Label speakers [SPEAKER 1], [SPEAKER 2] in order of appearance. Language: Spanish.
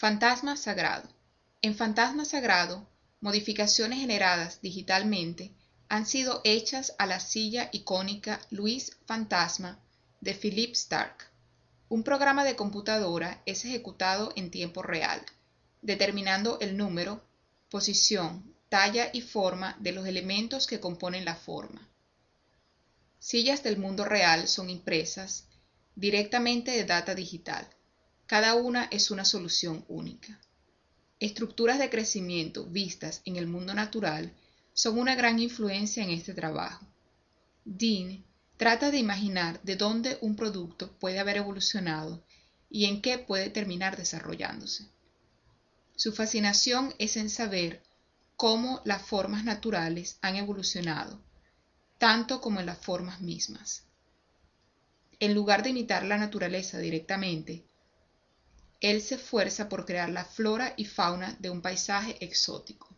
[SPEAKER 1] Fantasma sagrado. En Fantasma sagrado, modificaciones generadas digitalmente han sido hechas a la silla icónica Luis Fantasma de Philippe Stark. Un programa de computadora es ejecutado en tiempo real, determinando el número, posición, talla y forma de los elementos que componen la forma. Sillas del mundo real son impresas directamente de data digital. Cada una es una solución única. Estructuras de crecimiento vistas en el mundo natural son una gran influencia en este trabajo. Dean trata de imaginar de dónde un producto puede haber evolucionado y en qué puede terminar desarrollándose. Su fascinación es en saber cómo las formas naturales han evolucionado, tanto como en las formas mismas. En lugar de imitar la naturaleza directamente, él se esfuerza por crear la flora y fauna de un paisaje exótico.